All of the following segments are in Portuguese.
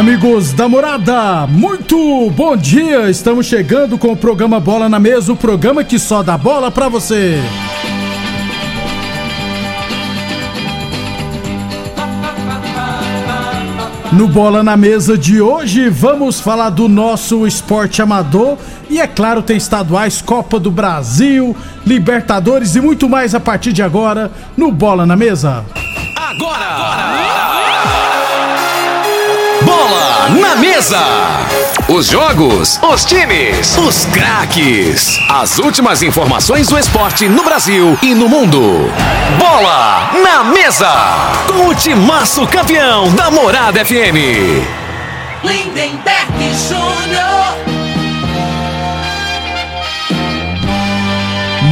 Amigos da morada, muito bom dia! Estamos chegando com o programa Bola na Mesa o programa que só dá bola pra você. No Bola na Mesa de hoje, vamos falar do nosso esporte amador e, é claro, tem estaduais, Copa do Brasil, Libertadores e muito mais a partir de agora no Bola na Mesa. Bola na mesa. Os jogos, os times, os craques. As últimas informações do esporte no Brasil e no mundo. Bola na mesa. Com o timaço campeão da Morada FM. Lindenberg Júnior.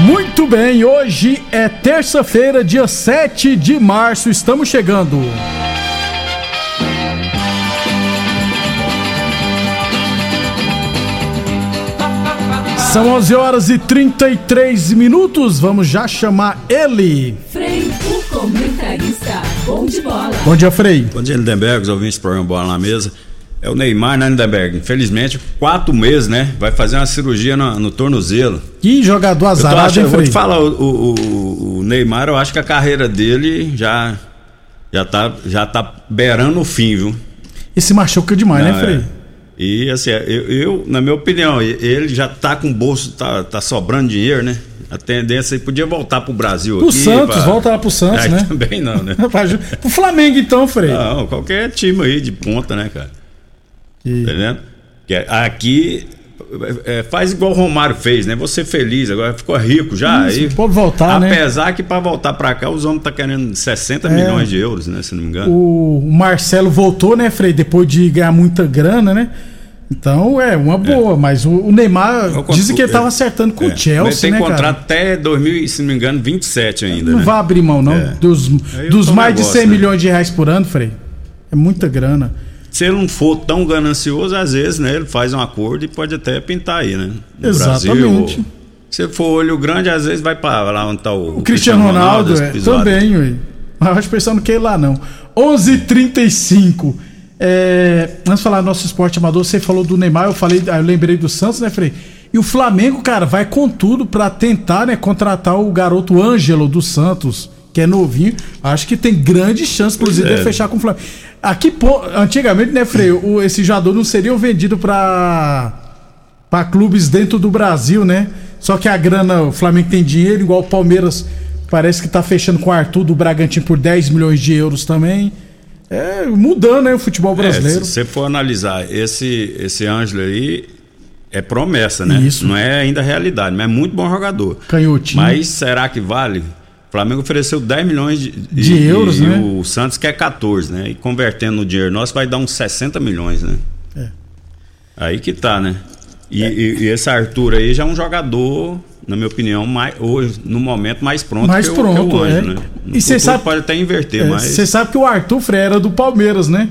Muito bem, hoje é terça-feira, dia 7 de março, estamos chegando. São 11 horas e 33 minutos, vamos já chamar ele. Frei, o comentarista. Bom de bola. Bom dia, Frei. Bom dia, Lindenberg, os ouvintes do programa Bola na Mesa. É o Neymar, né, Lindenberg? Infelizmente, quatro meses, né? Vai fazer uma cirurgia no, no tornozelo. Que jogador Eu, azarado, achando, hein, eu vou Frei? te falar, o, o- o- Neymar, eu acho que a carreira dele já, já, tá, já tá beirando o fim, viu? Esse machuca demais, Não, né, Frei? é. E assim, eu, eu, na minha opinião, ele já tá com o bolso, tá, tá sobrando dinheiro, né? A tendência aí podia voltar pro Brasil Pro aqui. Santos, pra- volta lá pro Santos, Aí né? Também não, né? Pro Flamengo, então, Frei. Não, qualquer time aí de ponta, né, cara? E- Tá entendendo? É- aqui é, faz igual o Romário fez, né? Você feliz, agora ficou rico já. Isso, aí, pode voltar, né? Apesar que para voltar para cá, os homens tá querendo 60 milhões de euros, né? Se não me engano. O Marcelo voltou, né, Frei? Depois de ganhar muita grana, né? Então é uma boa, mas o, Neymar Eu dizem que ele tava é, acertando com é. o Chelsea, Mas tem né, contrato cara? até 2000, se não me engano, 27 ainda. Não né? vai abrir mão, não. É. Dos, dos é mais de negócio, 100 né? milhões de reais por ano, Frei. É muita grana. Se ele não for tão ganancioso, às vezes, né? Ele faz um acordo e pode até pintar aí, né? No Exatamente. Brasil, se for olho grande, às vezes vai para lá onde tá o, O Cristiano Ronaldo, esse é, também, ué. Mas eu acho pensando quer ir lá, não. 11:35 é, Vamos falar do nosso esporte amador. Você falou do Neymar, eu falei, ah, eu lembrei do Santos, né, Frei? E o Flamengo, cara, vai com tudo pra tentar, né, contratar o garoto Ângelo do Santos, que é novinho. Acho que tem grande chance, inclusive, Pois de é. fechar com o Flamengo. Aqui, pô, antigamente, né, Frei, o, esse jogador não seria vendido pra para clubes dentro do Brasil, né? Só que a grana, o Flamengo tem dinheiro, igual o Palmeiras parece que tá fechando com o Arthur do Bragantino por 10 milhões de euros também. É, mudando, né, o futebol É, brasileiro. se você for analisar, esse, esse Ângelo aí é promessa, né? Isso. Não é ainda realidade, mas é muito bom jogador. Canhotinho. Mas será que vale? O Flamengo ofereceu 10 milhões de, De e- euros, e né? o Santos quer 14, né? E convertendo no dinheiro nosso vai dar uns 60 milhões, né? É. Aí que tá, né? E, e- e esse Arthur aí já é um jogador, na minha opinião, mais, hoje, no momento mais pronto Mais que, pronto, o, que o é. Ângelo, né? No E cê futuro sabe- pode até inverter, É, mas... Você sabe que o Arthur Frei era do Palmeiras, né?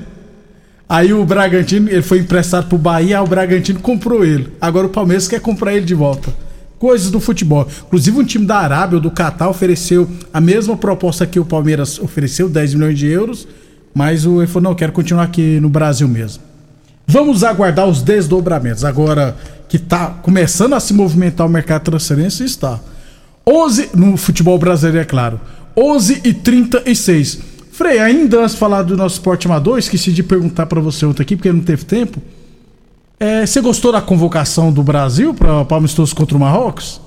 Aí o Bragantino, ele foi emprestado pro Bahia, o Bragantino comprou ele. Agora o Palmeiras quer comprar ele de volta. Coisas do futebol. Inclusive um time da Arábia ou do Catar ofereceu a mesma proposta que o Palmeiras ofereceu, 10 milhões de euros, mas o ele falou, não, quero continuar aqui no Brasil mesmo. Vamos aguardar os desdobramentos. Agora que tá começando a se movimentar o mercado de transferência, está. 11 no futebol brasileiro, é claro. 11 e 36. Frei, ainda antes de falar do nosso esporte amador, esqueci de perguntar pra você ontem aqui, porque não teve tempo. É, você gostou da convocação do Brasil para o amistoso contra o Marrocos?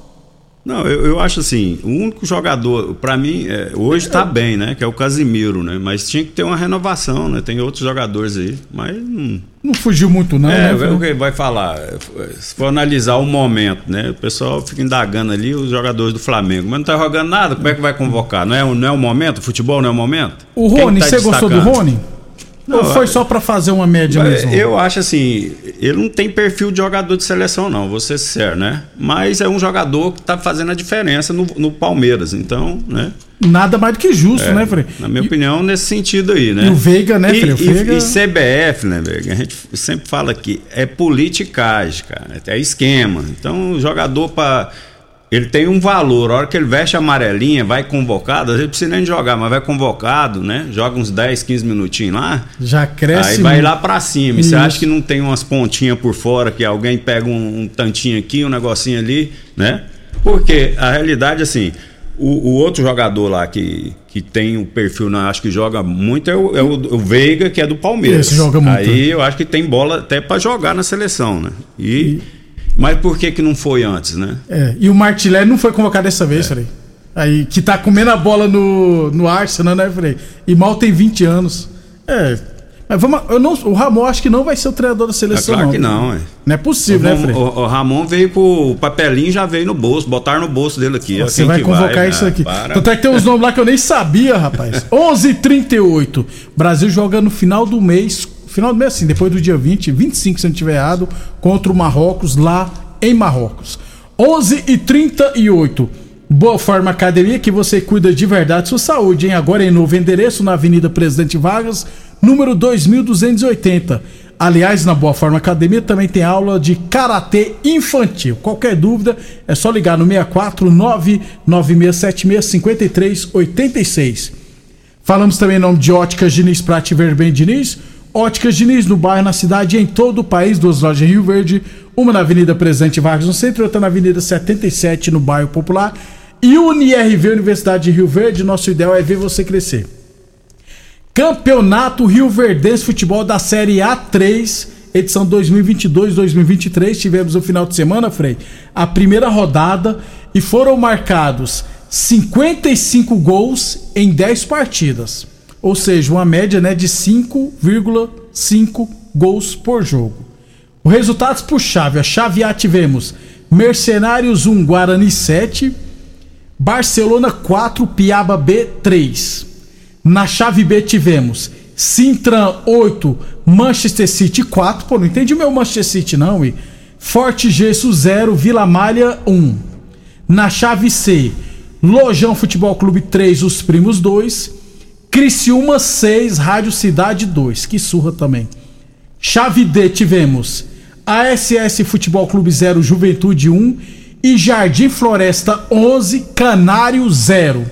Não, eu, eu acho assim, o único jogador, pra mim, é, hoje tá bem, né? Que é o Casimiro, né? Mas tinha que ter uma renovação, né? Tem outros jogadores aí, mas não. Não fugiu muito, não, é, né? o que vai falar? Se for analisar o momento, né? O pessoal fica indagando ali os jogadores do Flamengo, mas não tá jogando nada, como é que vai convocar? Não é, o- não é o momento? Futebol não é o momento? O Rony, tá você gostou do destacando? Rony? Não, Ou foi eu- só para fazer uma média mesmo? Eu acho assim, ele não tem perfil de jogador de seleção, não, vou ser sincero, né? Mas é um jogador que tá fazendo a diferença no, no Palmeiras, então, né? Nada mais do que justo, né, Frei? Na minha opinião, nesse sentido aí, né? e o Veiga, né, E, Frei? E- Veiga- e CBF, né, Veiga? A gente sempre fala que é politicagem, cara. É esquema. Então, o jogador para ele tem um valor. A hora que ele veste a amarelinha, vai convocado, às vezes precisa nem jogar, mas vai convocado, né? Joga uns 10, 15 minutinhos lá. Já cresce. Aí vai muito. lá pra cima. E. Você acha que não tem umas pontinhas por fora que alguém pega um, um tantinho aqui, um negocinho ali, né? Porque a realidade, assim, o, o outro jogador lá que, que tem o perfil, não, acho que joga muito, é o, é o- o Veiga, que é do Palmeiras. Esse joga muito. Aí eu acho que tem bola até pra jogar na seleção, né? E, Mas por que que não foi antes, né? É, e o Martinelli não foi convocado dessa vez, Frei. Aí, que tá comendo a bola no, no Arsenal, né, Frei? E mal tem 20 anos. É. Mas vamos, eu não, o Ramon acho que não vai ser o treinador da É seleção, claro não. que não, é. Não é possível, né, o, Frei? o, o Ramon veio com o papelinho, já veio no bolso, botaram no bolso dele aqui. ó, Você quem vai convocar Ah, isso aqui. para. Tanto é que tem uns nomes lá que eu nem sabia, rapaz. 11:38. Brasil joga no final do mês, final do mês assim, depois do dia 20, 25 se não estiver errado, contra o Marrocos lá em Marrocos. 11:38. Boa Forma Academia que você cuida de verdade sua saúde, hein? Agora em novo endereço na Avenida Presidente Vargas, número 2280. Aliás, na Boa Forma Academia também tem aula de karatê infantil. Qualquer dúvida é só ligar no 64 99676 5386. Falamos também em nome de Óticas Diniz Prate Verben Diniz. Óticas Diniz no bairro, na cidade e em todo o país. Duas lojas em Rio Verde. Uma na Avenida Presidente Vargas no centro outra na Avenida 77 no bairro Popular. E UniRV Universidade de Rio Verde. Nosso ideal é ver você crescer. Campeonato Rio Verdense Futebol da Série A3, edição 2022-2023. Tivemos no final de semana, Frei, a primeira rodada e foram marcados 55 gols em 10 partidas. Ou seja, uma média né, de 5,5 gols por jogo. Os resultados por chave. A chave A tivemos Mercenários 1, Guarani 7, Barcelona 4, Piaba B 3. Na chave B tivemos Sintran 8, Manchester City 4. Pô, não entendi o meu Manchester City não, e Forte Gesso 0, Vila Malha 1. Na chave C, Lojão Futebol Clube 3, Os Primos 2. Criciúma 6, Rádio Cidade 2. Que surra também. Chave D tivemos ASS Futebol Clube 0, Juventude 1 e Jardim Floresta 11, Canário 0.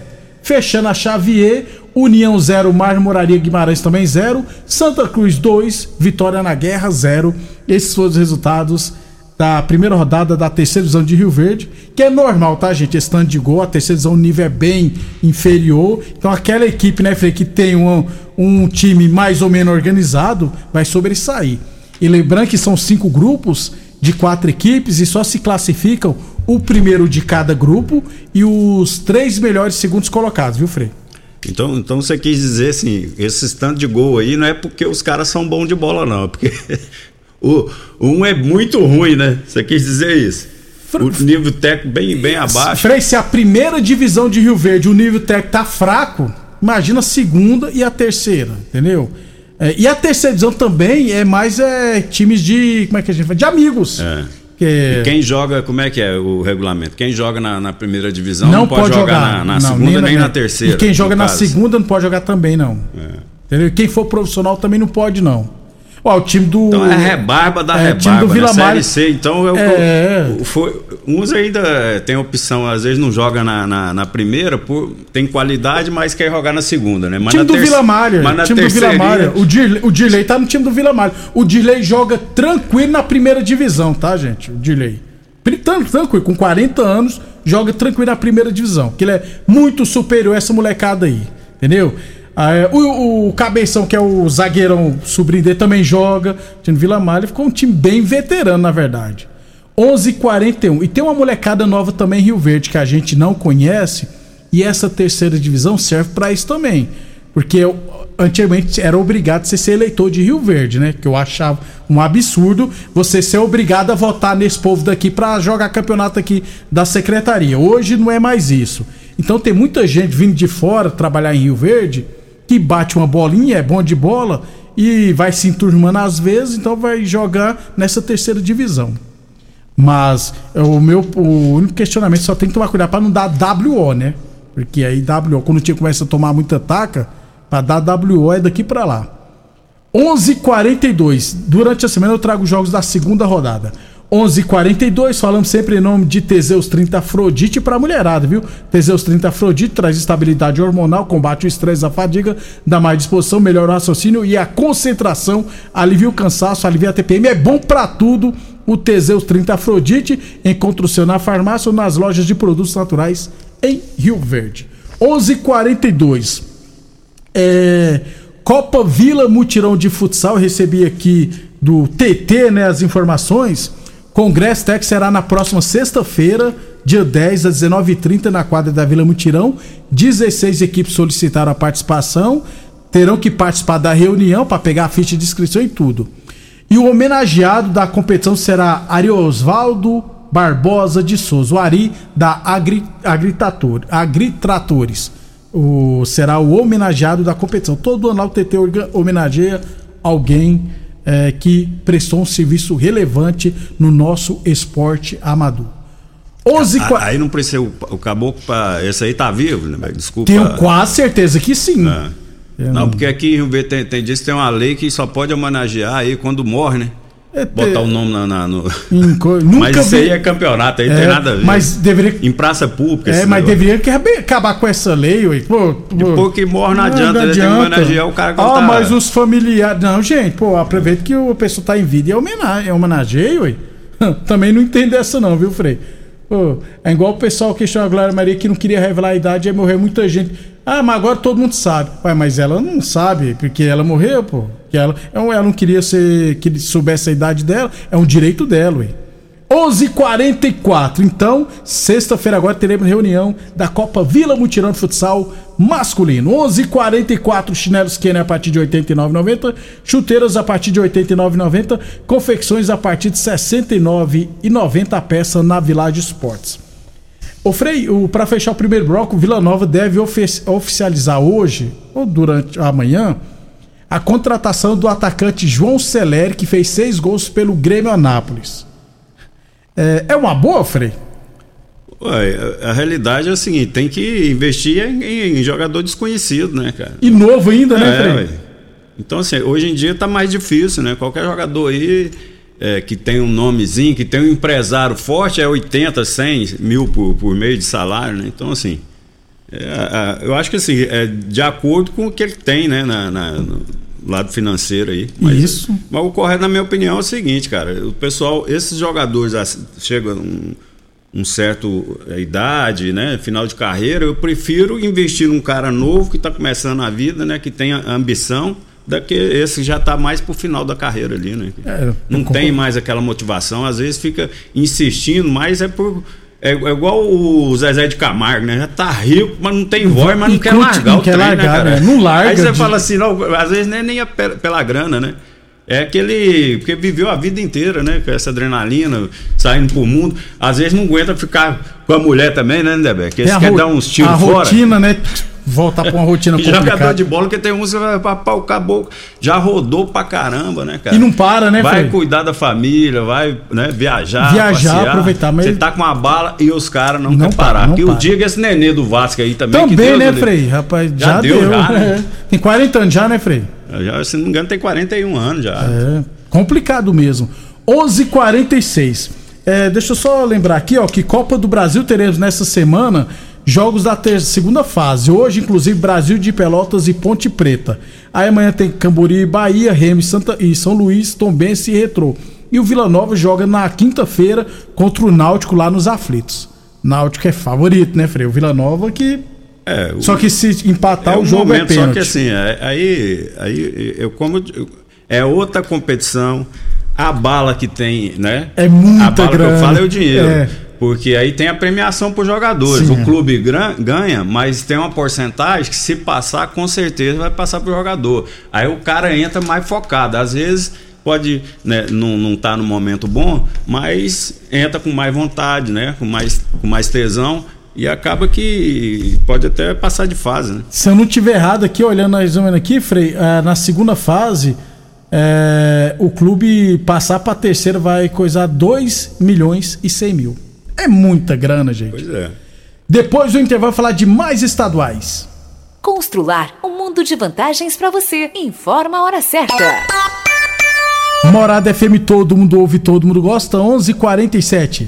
Fechando a chave E, União 0, Marmoraria Guimarães também 0, Santa Cruz 2, Vitória na Guerra 0. Esses foram os resultados da primeira rodada da terceira divisão de Rio Verde, que é normal, tá, gente? Esse tanto de gol, a terceira divisão o nível é bem inferior. Então aquela equipe, né, Frei, que tem um, um time mais ou menos organizado, vai sobressair. E lembrando que são cinco grupos de quatro equipes e só se classificam o primeiro de cada grupo e os três melhores segundos colocados, viu, Frei? Então, então você quis dizer assim, esses tanto de gol aí não é porque os caras são bons de bola, não. É porque o, um é muito ruim, né? Você quis dizer isso. O nível técnico bem, bem abaixo. Frei, se a primeira divisão de Rio Verde, o nível técnico tá fraco, imagina a segunda e a terceira, entendeu? É, e a terceira divisão também é mais é, times de. Como é que a gente fala? De amigos. É. Que E quem joga, como é que é o regulamento? Quem joga na, na primeira divisão não, pode, jogar, na, na Não, segunda nem na, terceira. E quem joga no na caso. segunda não pode jogar também, não. Entendeu? E quem for profissional também não pode, não. Ó, o time do. Então é rebarba da É, rebarba. time do né? Vila Malha. C, então eu, É. eu- foi, uns ainda tem opção, às vezes não joga na, na, na primeira, por, tem qualidade, mas quer jogar na segunda, né? Mas time do terce- Vila Malha. Mas na time do Vila Malha. O Dirley, o Dirley tá no time do Vila Malha. O Dirley joga tranquilo na primeira divisão, tá, gente? O Dirley. Tranquilo, com 40 anos, joga tranquilo na primeira divisão. Que ele é muito superior a essa molecada aí. Entendeu? Ah, é, o, o Cabeção, que é o zagueirão sobrinho também joga. Time Vila Malha ficou um time bem veterano, na verdade. 11:41 E tem uma molecada nova também em Rio Verde que a gente não conhece. E essa terceira divisão serve para isso também. Porque eu, antigamente era obrigado você ser eleitor de Rio Verde, né? Que eu achava um absurdo você ser obrigado a votar nesse povo daqui para jogar campeonato aqui da secretaria. Hoje não é mais isso. Então tem muita gente vindo de fora trabalhar em Rio Verde que bate uma bolinha, é bom de bola e vai se enturmando às vezes, então vai jogar nessa terceira divisão. Mas é, o meu o único questionamento só tem que tomar cuidado para não dar WO, né? Porque aí WO, quando o time começa a tomar muita taca, para dar WO é daqui para lá. 11:42. Durante a semana eu trago jogos da segunda rodada. 11:42 falamos sempre em nome de Teseus 30 Afrodite para mulherada, viu? Teseus 30 Afrodite traz estabilidade hormonal, combate o estresse, a fadiga, dá mais disposição, melhora o raciocínio e a concentração, alivia o cansaço, alivia a TPM, é bom para tudo. O Teseus 30 Afrodite encontra o seu na farmácia ou nas lojas de produtos naturais em Rio Verde. 11:42. É, Copa Vila Mutirão de Futsal, recebi aqui do TT, né, as informações. Congresso Tech será na próxima sexta-feira, dia 10 às 19h30 na quadra da Vila Mutirão. 16 equipes solicitaram a participação, terão que participar da reunião para pegar a ficha de inscrição e tudo. E o homenageado da competição será Ariosvaldo Barbosa de Souza, o Ari da Agri, Agritator, Agritratores. O, será o homenageado da competição. Todo ano o TT homenageia alguém é, que prestou um serviço relevante no nosso esporte amador. 11 A- Aí não precisa o, o caboclo para esse aí tá vivo, né? Desculpa. Tenho quase certeza que sim. É. Não, porque aqui em Rio Verde tem, tem, que tem uma lei que só pode homenagear aí quando morre, né? É, Botar é, o nome na, na- no. co- Mas isso vi- aí é campeonato, aí É, tem nada a ver. Mas deveria. Em praça pública. É, mas negócio. deveria que- acabar com essa lei, ué. Pô, pô, que morre não adianta, ele tem que homenagear o cara que Ah, tá- mas os familiares. Não, gente, pô, aproveita que o pessoa tá em vida e é é homenageio, ué. Também não entendo essa, não, viu, Frei? Pô, é igual o pessoal questiona a Glória Maria que não queria revelar a idade e morreu muita gente. Ah, mas agora todo mundo sabe. Ué, mas ela não sabe, porque ela morreu, pô. Que ela, ela não queria ser, que soubesse a idade dela. É um direito dela, ué. 11:44. Então, sexta-feira agora teremos reunião da Copa Vila Mutirão de Futsal masculino. 11:44 chinelos Kenner a partir de 89,90, chuteiras a partir de 89,90, confecções a partir de 69,90 a peça na Village Esportes. Ô Frei, o, pra fechar o primeiro bloco, o Vila Nova deve ofi- oficializar hoje, ou durante amanhã, a contratação do atacante João Celeri, que fez seis gols pelo Grêmio Anápolis. É, é uma boa, Frei? Ué, a, realidade é a seguinte: tem que investir em, em jogador desconhecido, né, cara? E novo ainda, né, É, Frei? ué. Então, assim, hoje em dia tá mais difícil, né? Qualquer jogador aí é, que tem um nomezinho, que tem um empresário forte, é 80, 100 mil por, por mês de salário, né? Então, assim, é, eu acho que assim, é de acordo com o que ele tem, né, na, na- no lado financeiro aí. Isso. Mas o correto, na minha opinião, é o seguinte, cara, o pessoal, esses jogadores assim, chegam um, um certo é, idade, né, final de carreira, eu prefiro investir num cara novo que está começando a vida, né, que tem a ambição, da que esse já está mais pro final da carreira ali, né? É, não tem mais aquela motivação, às vezes fica insistindo, mas é por é, é igual o Zezé de Camargo, né? Já tá rico, mas não tem voz, mas não quer largar não o quer trem, largar, né, cara? né? Não larga Aí você de- fala assim, não, às vezes nem, nem é pe- pela grana, né? É aquele. Porque viveu a vida inteira, né? Com essa adrenalina, saindo pro mundo. Às vezes não aguenta ficar com a mulher também, né, Nebeck? Tem Eles a querem dar uns tiros a fora. rotina, né? Voltar pra uma rotina E jogador complicada. de bola que tem uns que vai pra pau caboclo. Já rodou pra caramba, né, cara? E não para, né, Vai cuidar da família, vai né, viajar. Viajar, passear. aproveitar, mas- Você tá com uma bala e os caras não, Não querem para, parar. que para. o diga esse nenê do Vasco aí também. que Também, Deus né, o. Frei? Rapaz, já, Já deu, deu. já, né? É. Tem 40 anos já, né, Frei? Já, se não me engano, tem 41 anos já. É, complicado mesmo. 11:46. É, deixa eu só lembrar aqui, ó, que Copa do Brasil teremos nessa semana jogos da ter- segunda fase. Hoje, inclusive, Brasil de Pelotas e Ponte Preta. Aí amanhã tem Cambori e Bahia, Remy Santa e São Luís, Tombense e Retrô. E o Vila Nova joga na quinta-feira contra o Náutico lá nos Aflitos. Náutico é favorito, né, Frei? O Vila Nova que É, o- Só que se empatar é o jogo é momento, Só pênalti. que assim, é- aí, aí eu como eu- é outra competição, a bala que tem, né? É muita A bala que grana. eu falo é o dinheiro. É. Porque aí tem a premiação para os jogadores. Sim. O clube ganha, mas tem uma porcentagem que se passar, com certeza vai passar para o jogador. Aí o cara entra mais focado. Às vezes pode né, não, não tá no momento bom, mas entra com mais vontade, né? Com mais, com mais tesão. E acaba que pode até passar de fase, né? Se eu não tiver errado aqui, olhando mais ou menos aqui, Frei, eh, na segunda fase, eh, o clube passar pra terceira vai coisar 2 milhões e 100 mil. É muita grana, gente. Pois é. Depois do intervalo, falar de mais estaduais. Constrular um mundo de vantagens para você. Informa a hora certa. Morada FM, todo mundo ouve, todo mundo gosta, 11:47.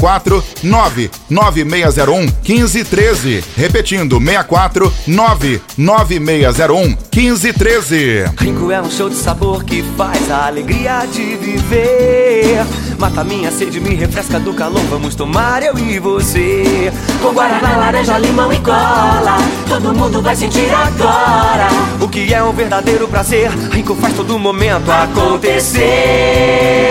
99601 1513. Repetindo, 64 99601 1513. Rico é um show de sabor que faz a alegria de viver. Mata minha sede, me refresca do calor. Vamos tomar eu e você. Com guaraná, laranja, limão e cola. Todo mundo vai sentir agora. O que é um verdadeiro prazer. Rico faz todo momento acontecer.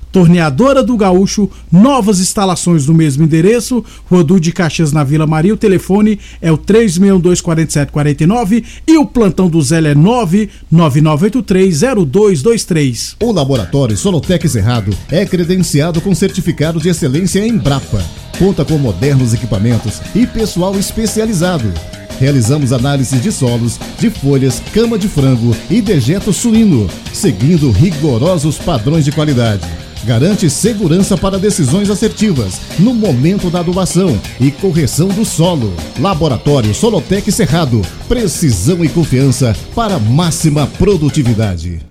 Torneadora do Gaúcho, novas instalações no mesmo endereço, Rodu de Caxias na Vila Maria. O telefone é o 3624749 e o plantão do Zé é 999830223. O laboratório Solotec Cerrado é credenciado com certificado de excelência em Embrapa. Conta com modernos equipamentos e pessoal especializado. Realizamos análises de solos, de folhas, cama de frango e dejeto suíno, seguindo rigorosos padrões de qualidade. Garante segurança para decisões assertivas no momento da adubação e correção do solo. Laboratório Solotec Cerrado. Precisão e confiança para máxima produtividade.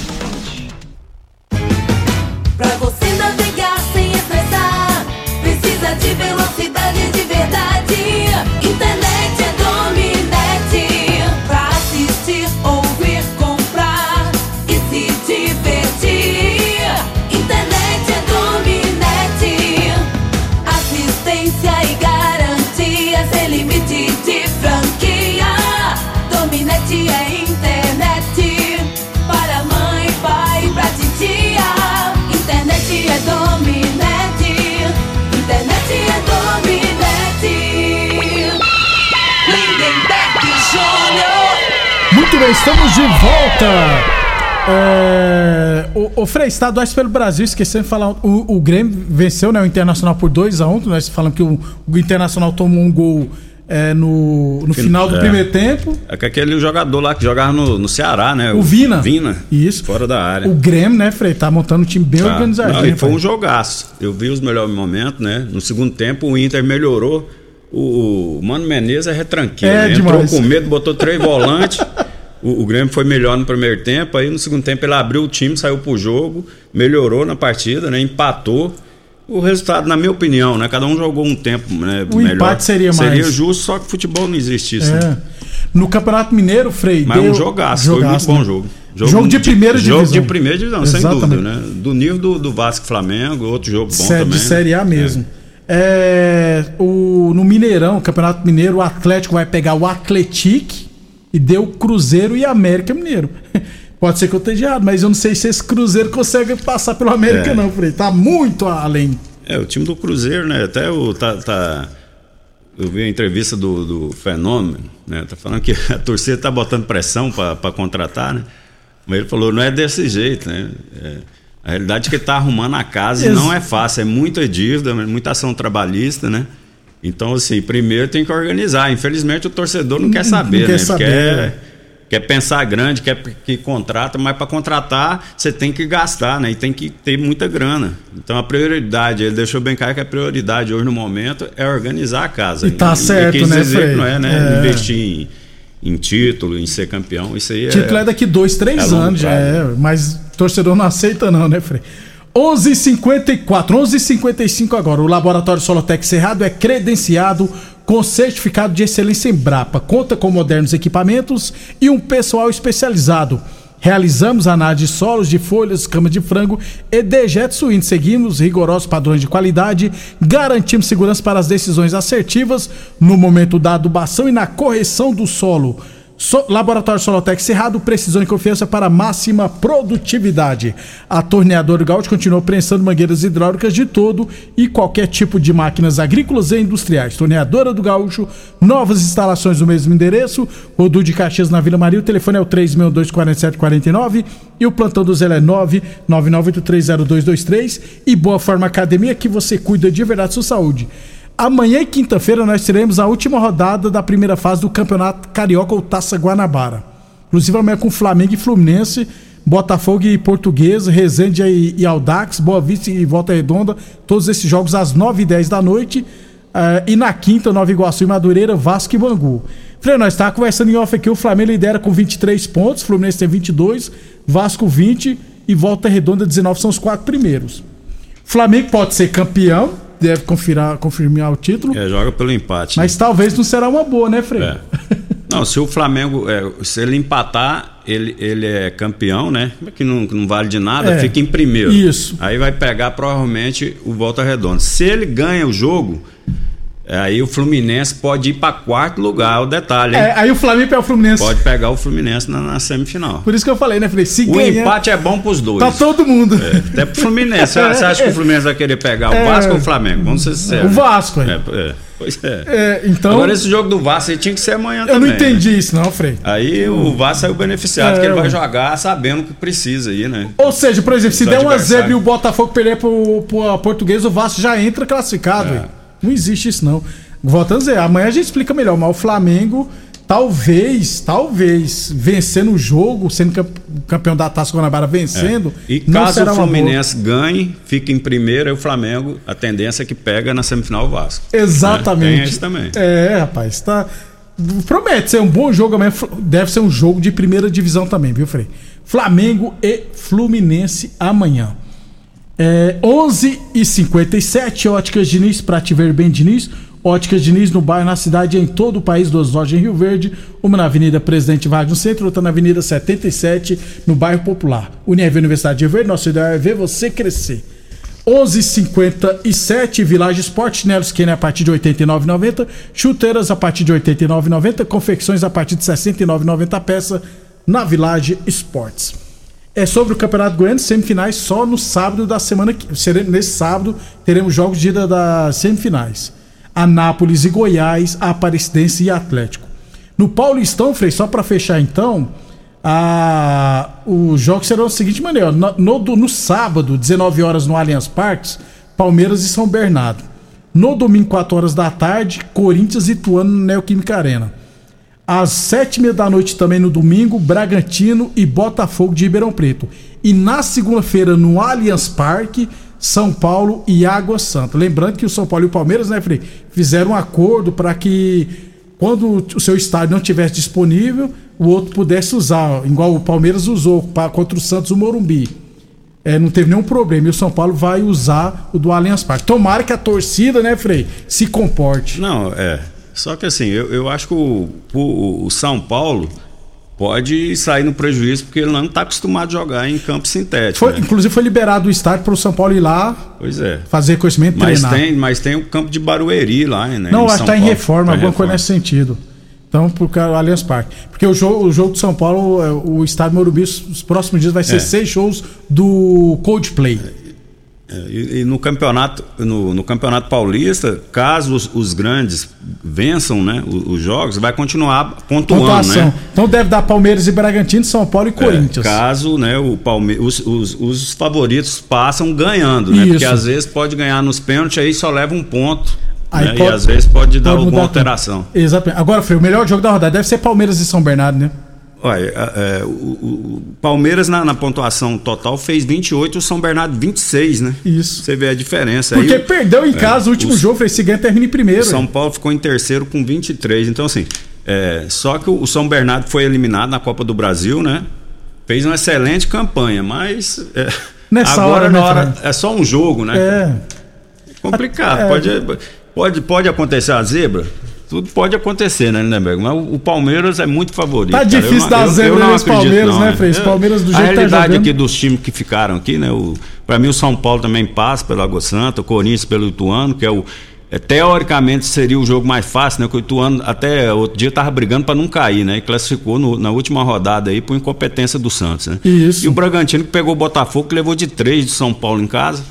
De volta. É, o, o Frei, estaduais pelo Brasil, esquecendo de falar. O, o Grêmio venceu né, o Internacional por 2x1. Nós falamos que o, o Internacional tomou um gol é, no, no final do É. primeiro tempo. É que aquele jogador lá que jogava no, no Ceará, né? O Vina. Vina. Isso. Fora da área. O Grêmio, né, Frei? Tá montando um time bem Tá. organizadinho. Não, foi um jogaço. Eu vi os melhores momentos, né? No segundo tempo, o Inter melhorou. O, o Mano Menezes é retranqueiro. É né? Entrou demais. com medo, botou três volantes. O, o Grêmio foi melhor no primeiro tempo. Aí no segundo tempo ele abriu o time, saiu pro jogo, melhorou na partida, né? Empatou. O resultado, na minha opinião, né? Cada um jogou um tempo né, O melhor. empate seria mais. Seria justo, só que futebol não existe isso. É. né? No Campeonato Mineiro, Frei. Mas deu... um jogaço, foi muito bom né? jogo. Jogo, de primeira jogo divisão. de primeira divisão, sem Exatamente. dúvida, né? Do nível do, do Vasco Flamengo, outro jogo bom Sé- também. de Série A né? mesmo. É, o, no Mineirão, Campeonato Mineiro, o Atlético vai pegar o Atletique e deu Cruzeiro e América Mineiro. Pode ser que eu esteja errado, mas eu não sei se esse Cruzeiro consegue passar pelo América, É. não, Frei. Tá muito além. É, o time do Cruzeiro, né? Até o. Tá, tá- eu vi a entrevista do, do Fenômeno, né? Tá falando que a torcida tá botando pressão para contratar, né? Mas ele falou, não é desse jeito, né? É, a realidade é que ele tá arrumando a casa e não é fácil, é muita dívida, muita ação trabalhista, né? Então, assim, primeiro tem que organizar. Infelizmente, o torcedor não, quer saber, quer né? saber, quer, quer pensar grande, quer que contrata, mas para contratar você tem que gastar, né? E tem que ter muita grana. Então a prioridade, ele deixou bem claro que a prioridade hoje no momento é organizar a casa. E tá certo, quis né, dizer Frei? que não é, né? É. Investir em, em título, em ser campeão, isso aí é. Título é daqui dois, três é anos, já é. Mas torcedor não aceita, não, né, Frei? 11:54, 11:55 agora. O Laboratório Solotec Cerrado é credenciado com certificado de excelência em Brapa. Conta com modernos equipamentos e um pessoal especializado. Realizamos análise de solos, de folhas, cama de frango e dejetos suínos. Seguimos rigorosos padrões de qualidade, garantimos segurança para as decisões assertivas no momento da adubação e na correção do solo. So- Laboratório Solotec Cerrado, precisão e confiança para máxima produtividade. A torneadora Gaúcho continua prensando mangueiras hidráulicas de todo e qualquer tipo de máquinas agrícolas e industriais. Torneadora do Gaúcho, novas instalações no mesmo endereço. Rodu de Caxias na Vila Maria. O telefone é o 3624749 e o plantão do Zé é 999830223. E Boa Forma Academia que você cuida de verdade sua saúde. Amanhã e quinta-feira nós teremos a última rodada da primeira fase do Campeonato Carioca ou Taça Guanabara. Inclusive amanhã com Flamengo e Fluminense, Botafogo e Portuguesa, Resende e, e Aldax, Boa Vista e Volta Redonda, todos esses jogos às 9h10 da noite. Eh, e na quinta, Nova Iguaçu e Madureira, Vasco e Bangu. Frei, nós estávamos conversando em off aqui, o Flamengo lidera com 23 pontos, Fluminense tem 22, Vasco 20 e Volta Redonda 19, são os quatro primeiros. Flamengo pode ser campeão, deve confirmar, confirmar o título, É, joga pelo empate. mas talvez não será uma boa, né, Frei? É. Não, se o Flamengo, é, se ele empatar, ele, ele é campeão, né? Que não, que não vale de nada, É. fica em primeiro. Isso. Aí vai pegar provavelmente o Volta Redonda. Se ele ganha o jogo, aí o Fluminense pode ir para quarto lugar. O detalhe, hein? É, aí o Flamengo pega o Fluminense. Pode pegar o Fluminense na, na semifinal. Por isso que eu falei, né? Falei, se O ganhar, empate é bom pros dois. tá todo mundo. Até pro Fluminense. Você você acha que o Fluminense vai querer pegar o É. Vasco ou o Flamengo? Vamos ser sinceros. O Vasco, é. É, é. Pois é. É, então. Agora esse jogo do Vasco aí tinha que ser amanhã eu também. não né? entendi isso, não, Frei. Aí o Vasco saiu beneficiado, É, porque ele vai jogar sabendo que precisa aí, né? Ou seja, por exemplo, se Os der um a adversários. zebra e o Botafogo perder pro, pro português, o Vasco já entra classificado. É. ué. Não existe isso, não. Voltando a dizer, amanhã a gente explica melhor, mas o Flamengo, talvez, talvez, vencendo o jogo, sendo camp- campeão da Taça Guanabara vencendo, É. E caso o. Fluminense ganhe, fique em primeiro, aí o Flamengo, a tendência é que pega na semifinal o Vasco. Exatamente. Né? Tem esse também. É, rapaz, tá. Promete ser um bom jogo amanhã. Deve ser um jogo de primeira divisão também, viu, Frei? Flamengo e Fluminense amanhã. É, 11 e 57 Óticas Diniz, pra te ver bem, Diniz. Óticas Diniz no bairro, na cidade em todo o país, duas lojas em Rio Verde. Uma na Avenida Presidente Vargas no centro, outra na Avenida 77, no bairro Popular. Univ Universidade de Rio Verde, nosso ideal é ver você crescer. 11:57 Village Sport, chinelos Kenner a partir de R$ 89,90, chuteiras a partir de R$ 89,90, confecções a partir de R$ 69,90 a peça na Village Sports. É sobre o Campeonato Goiano, semifinais só no sábado da semana que nesse sábado teremos jogos de ida das semifinais. Anápolis e Goiás, Aparecidense e Atlético. No Paulistão, Frei, só para fechar então, a- os jogos serão da seguinte maneira: no, no, no sábado, 19 horas no Allianz Parques, Palmeiras e São Bernardo. No domingo, 4 horas da tarde, Corinthians e Ituano no Neoquímica Arena. Às sete e meia da noite também no domingo, Bragantino e Botafogo de Ribeirão Preto. E na segunda-feira no Allianz Parque, São Paulo e Água Santa. Lembrando que o São Paulo e o Palmeiras, né, Frei, fizeram um acordo para que quando o seu estádio não tivesse disponível, o outro pudesse usar, igual o Palmeiras usou pra, contra o Santos o Morumbi. É, não teve nenhum problema. E o São Paulo vai usar o do Allianz Parque. Tomara que a torcida, né, Frei, se comporte. Não, é. Só que assim, eu, eu acho que o, o, o São Paulo pode sair no prejuízo porque ele não está acostumado a jogar em campo sintético. Foi, né? Inclusive foi liberado o estádio para o São Paulo ir lá Pois é. fazer conhecimento Mas treinar. tem, mas tem o campo de Barueri lá, né? não, acho que São tá em reforma, Tá alguma coisa reforma. nesse sentido. Então, por causa do Allianz Parque. Porque o jogo, o jogo de São Paulo, é, o estádio Morumbi, os os próximos dias vai ser É. seis shows do Coldplay. É, E, e no campeonato, no, no campeonato paulista, caso os, os grandes vençam, né, os, os jogos, vai continuar pontuando, Pontuação. né? Então deve dar Palmeiras e Bragantino, São Paulo e Corinthians. É, caso né, o Palme os, os, os favoritos passam ganhando, né? Porque às vezes pode ganhar nos pênaltis, aí só leva um ponto. Aí né, pode- e às vezes pode dar pode alguma alteração. Exatamente. Agora, Frei, o melhor jogo da rodada deve ser Palmeiras e São Bernardo, né? Olha, é, é, o, o- Palmeiras na, na pontuação total fez 28, o São Bernardo 26, né? Isso. Você vê a diferença. Porque aí, perdeu em é, casa o último jogo, Frei, se ganha termina em primeiro. O São Paulo ficou em terceiro com 23. Então, assim, é, só que o São Bernardo foi eliminado na Copa do Brasil, né? Fez uma excelente campanha, mas. é, Nessa agora, hora, na né, hora, Fran? é só um jogo, né? É. Complicado. É. Pode, pode, pode acontecer a zebra? Tudo pode acontecer, né, Lindenberg? Mas o, Palmeiras é muito favorito. Tá cara. Eu difícil dar zebra acredito, Palmeiras, não, né, Frei? Esse É. Palmeiras do A jeito que tá realidade jogando. aqui dos times que ficaram aqui, né? O, pra mim, o São Paulo também passa pelo Água Santa, o Corinthians pelo Ituano, que é o. é, teoricamente seria o jogo mais fácil, né? Porque o Ituano até outro dia tava brigando para não cair, né? E classificou no- na última rodada aí por incompetência do Santos, né? Isso. E o Bragantino que pegou o Botafogo, que levou de três de São Paulo em casa.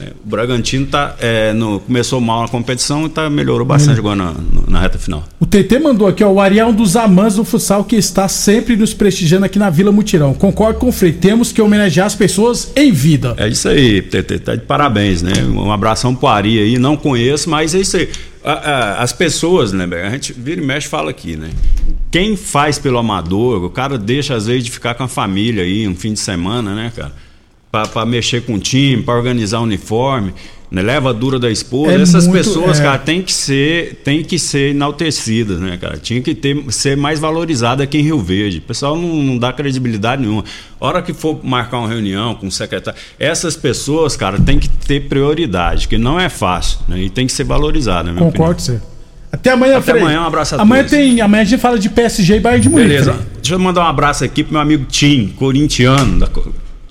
É, o Bragantino tá, é, no- começou mal na competição e tá, melhorou bastante agora na, na reta final. O TT mandou aqui, ó, o Ariel é um dos amantes do futsal que está sempre nos prestigiando aqui na Vila Mutirão. Concordo com o Frei, temos que homenagear as pessoas em vida. É isso aí, TT, tá de parabéns, né? Um abração pro Ari aí, não conheço, mas é isso aí. A- a- As pessoas, né, a gente vira e mexe e fala aqui, né? Quem faz pelo amador, o cara deixa às vezes de ficar com a família aí um fim de semana, né, cara? Pra mexer com o time, pra organizar o uniforme, né? leva a dura da esposa. É Essas muito- pessoas, é. cara, tem que ser, tem que ser enaltecidas, né, cara? Tinha que ter, ser mais valorizada aqui em Rio Verde. O pessoal não, não dá credibilidade nenhuma. Hora que for marcar uma reunião com o secretário, essas pessoas, cara, tem que ter prioridade, que não é fácil, né? E tem que ser valorizada, minha Concordo, você. Até amanhã, Até Frei. amanhã, um abraço a amanhã todos. tem, amanhã a gente fala de PSG e Bayern de Munique. Beleza. Frei. Deixa eu mandar um abraço aqui pro meu amigo Tim, corintiano. Da...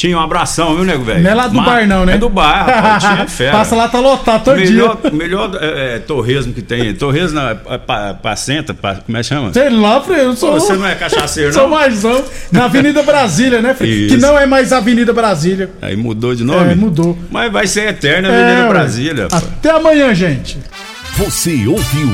Tim, um abração, viu, nego velho? Não é lá do bar, não, né? É do bar, rapaz. É fera. Passa lá, tá lotado todo melhor, dia. melhor é, é, torresmo que tem. Torresmo na é, pa, Pacenta, pa, como é que chama? Sei lá, Freio, eu sou. Você não é cachaceiro, Sou não? mais não. Na Avenida Brasília, né, Freio? Que não é mais Avenida Brasília. Aí mudou de nome? É, mudou. Mas vai ser eterna a Avenida É, Brasília. Até amanhã, gente. Você ouviu